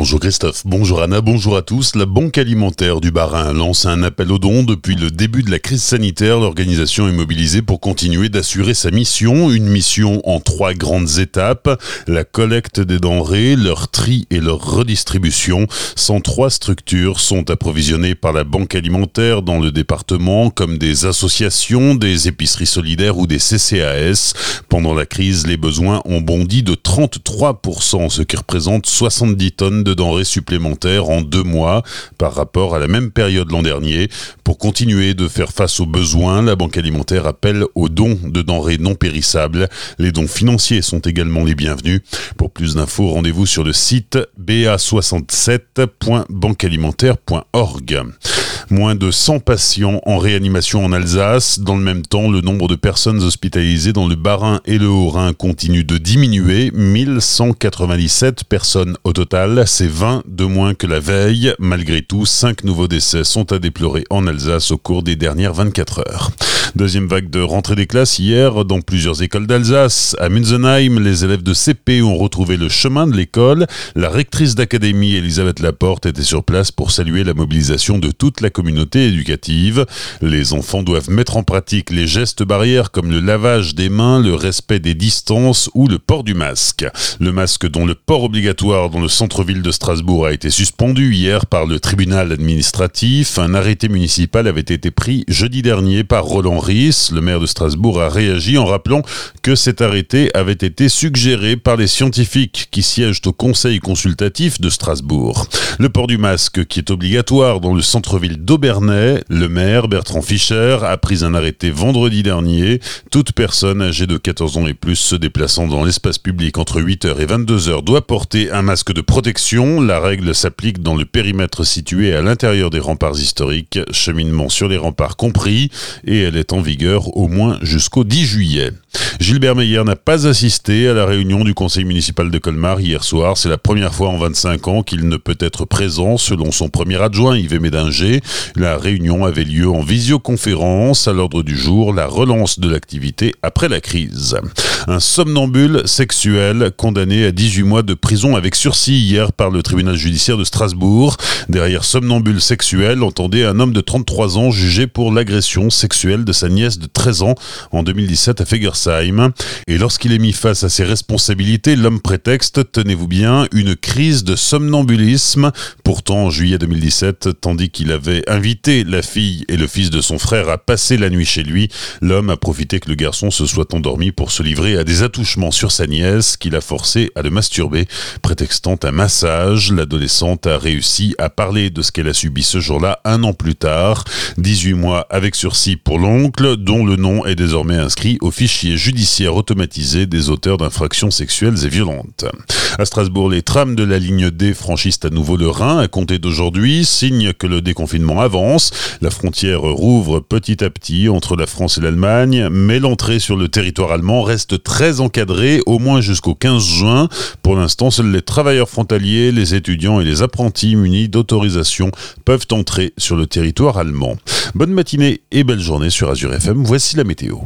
Bonjour Christophe, bonjour Anna, bonjour à tous. La Banque alimentaire du Bas-Rhin lance un appel aux dons. Depuis le début de la crise sanitaire, l'organisation est mobilisée pour continuer d'assurer sa mission. Une mission en trois grandes étapes. La collecte des denrées, leur tri et leur redistribution. 103 structures sont approvisionnées par la Banque alimentaire dans le département, comme des associations, des épiceries solidaires ou des CCAS. Pendant la crise, les besoins ont bondi de 33%, ce qui représente 70 tonnes de denrées supplémentaires en deux mois par rapport à la même période l'an dernier. Pour continuer de faire face aux besoins, la Banque alimentaire appelle aux dons de denrées non périssables. Les dons financiers sont également les bienvenus. Pour plus d'infos, rendez-vous sur le site ba67.banquealimentaire.org. Moins de 100 patients en réanimation en Alsace. Dans le même temps, le nombre de personnes hospitalisées dans le Bas-Rhin et le Haut-Rhin continue de diminuer. 1197 personnes au total. C'est 20 de moins que la veille. Malgré tout, 5 nouveaux décès sont à déplorer en Alsace au cours des dernières 24 heures. Deuxième vague de rentrée des classes hier dans plusieurs écoles d'Alsace. À Münzenheim, les élèves de CP ont retrouvé le chemin de l'école. La rectrice d'académie, Elisabeth Laporte, était sur place pour saluer la mobilisation de toute la communauté éducative. Les enfants doivent mettre en pratique les gestes barrières comme le lavage des mains, le respect des distances ou le port du masque. Le masque dont le port obligatoire dans le centre-ville de Strasbourg a été suspendu hier par le tribunal administratif. Un arrêté municipal avait été pris jeudi dernier par Roland le maire de Strasbourg, a réagi en rappelant que cet arrêté avait été suggéré par les scientifiques qui siègent au conseil consultatif de Strasbourg. Le port du masque qui est obligatoire dans le centre-ville d'Aubernay, le maire Bertrand Fischer a pris un arrêté vendredi dernier. Toute personne âgée de 14 ans et plus se déplaçant dans l'espace public entre 8h et 22h doit porter un masque de protection. La règle s'applique dans le périmètre situé à l'intérieur des remparts historiques, cheminement sur les remparts compris, et elle est en vigueur au moins jusqu'au 10 juillet. Gilbert Meyer n'a pas assisté à la réunion du conseil municipal de Colmar hier soir. C'est la première fois en 25 ans qu'il ne peut être présent, selon son premier adjoint Yves Médinger. La réunion avait lieu en visioconférence. À l'ordre du jour, la relance de l'activité après la crise. Un somnambule sexuel condamné à 18 mois de prison avec sursis hier par le tribunal judiciaire de Strasbourg. Derrière somnambule sexuel, entendait un homme de 33 ans jugé pour l'agression sexuelle de sa nièce de 13 ans en 2017 à Fegersheim. Et lorsqu'il est mis face à ses responsabilités, l'homme prétexte, tenez-vous bien, une crise de somnambulisme. Pourtant, en juillet 2017, tandis qu'il avait invité la fille et le fils de son frère à passer la nuit chez lui, l'homme a profité que le garçon se soit endormi pour se livrer à des attouchements sur sa nièce qu'il a forcé à le masturber. Prétextant un massage, l'adolescente a réussi à parler de ce qu'elle a subi ce jour-là un an plus tard. 18 mois avec sursis pour l'oncle dont le nom est désormais inscrit au fichier judiciaire automatisé des auteurs d'infractions sexuelles et violentes. À Strasbourg, les trams de la ligne D franchissent à nouveau le Rhin à compter d'aujourd'hui, signe que le déconfinement avance. La frontière rouvre petit à petit entre la France et l'Allemagne, mais l'entrée sur le territoire allemand reste très encadrée, au moins jusqu'au 15 juin. Pour l'instant, seuls les travailleurs frontaliers, les étudiants et les apprentis munis d'autorisation peuvent entrer sur le territoire allemand. Bonne matinée et belle journée sur Azure FM. Voici la météo.